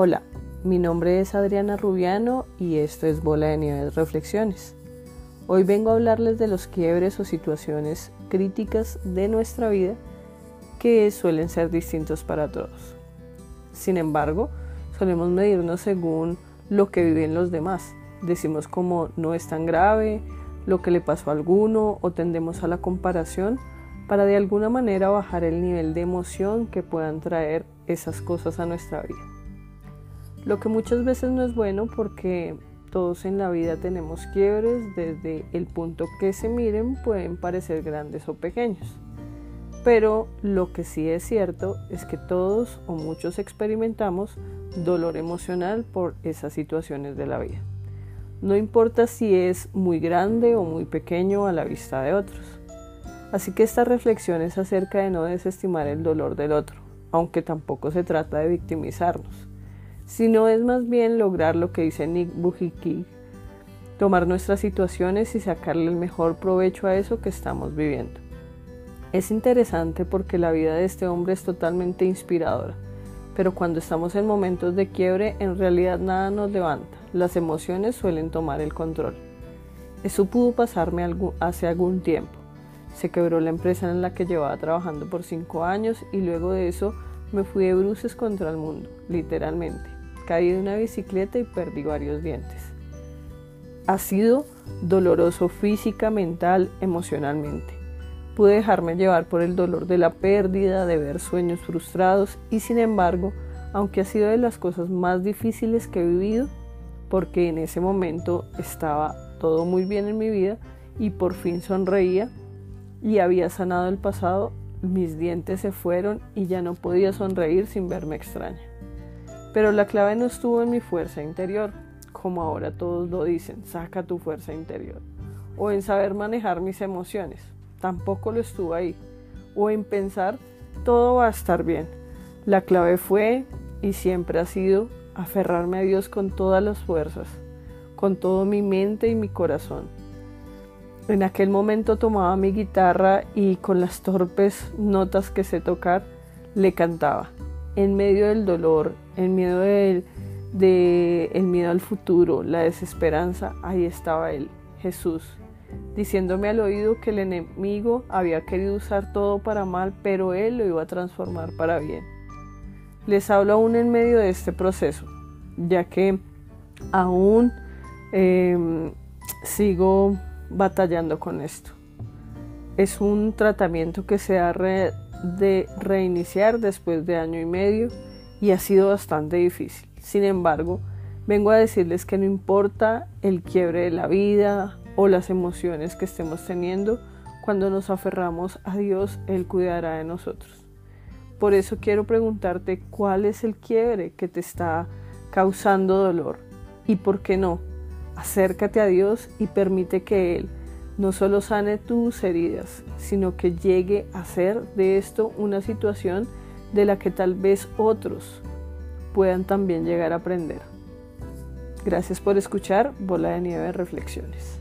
Hola, mi nombre es Adriana Rubiano y esto es Bola de Reflexiones. Hoy vengo a hablarles de los quiebres o situaciones críticas de nuestra vida que suelen ser distintos para todos. Sin embargo, solemos medirnos según lo que viven los demás. Decimos como no es tan grave, lo que le pasó a alguno o tendemos a la comparación para de alguna manera bajar el nivel de emoción que puedan traer esas cosas a nuestra vida. Lo que muchas veces no es bueno porque todos en la vida tenemos quiebres, desde el punto que se miren pueden parecer grandes o pequeños. Pero lo que sí es cierto es que todos o muchos experimentamos dolor emocional por esas situaciones de la vida. No importa si es muy grande o muy pequeño a la vista de otros. Así que esta reflexión es acerca de no desestimar el dolor del otro, aunque tampoco se trata de victimizarnos sino es más bien lograr lo que dice Nick Bujiki, tomar nuestras situaciones y sacarle el mejor provecho a eso que estamos viviendo. Es interesante porque la vida de este hombre es totalmente inspiradora, pero cuando estamos en momentos de quiebre en realidad nada nos levanta, las emociones suelen tomar el control. Eso pudo pasarme hace algún tiempo. Se quebró la empresa en la que llevaba trabajando por cinco años y luego de eso me fui de bruces contra el mundo, literalmente caí de una bicicleta y perdí varios dientes. Ha sido doloroso física, mental, emocionalmente. Pude dejarme llevar por el dolor de la pérdida, de ver sueños frustrados y sin embargo, aunque ha sido de las cosas más difíciles que he vivido, porque en ese momento estaba todo muy bien en mi vida y por fin sonreía y había sanado el pasado, mis dientes se fueron y ya no podía sonreír sin verme extraña. Pero la clave no estuvo en mi fuerza interior, como ahora todos lo dicen, saca tu fuerza interior, o en saber manejar mis emociones, tampoco lo estuvo ahí, o en pensar todo va a estar bien. La clave fue y siempre ha sido aferrarme a Dios con todas las fuerzas, con todo mi mente y mi corazón. En aquel momento tomaba mi guitarra y con las torpes notas que sé tocar le cantaba en medio del dolor, en medio del de el miedo al futuro, la desesperanza, ahí estaba Él, Jesús, diciéndome al oído que el enemigo había querido usar todo para mal, pero Él lo iba a transformar para bien. Les hablo aún en medio de este proceso, ya que aún em, sigo batallando con esto. Es un tratamiento que se ha de reiniciar después de año y medio y ha sido bastante difícil. Sin embargo, vengo a decirles que no importa el quiebre de la vida o las emociones que estemos teniendo, cuando nos aferramos a Dios, Él cuidará de nosotros. Por eso quiero preguntarte cuál es el quiebre que te está causando dolor y por qué no. Acércate a Dios y permite que Él no solo sane tus heridas, sino que llegue a ser de esto una situación de la que tal vez otros puedan también llegar a aprender. Gracias por escuchar Bola de Nieve Reflexiones.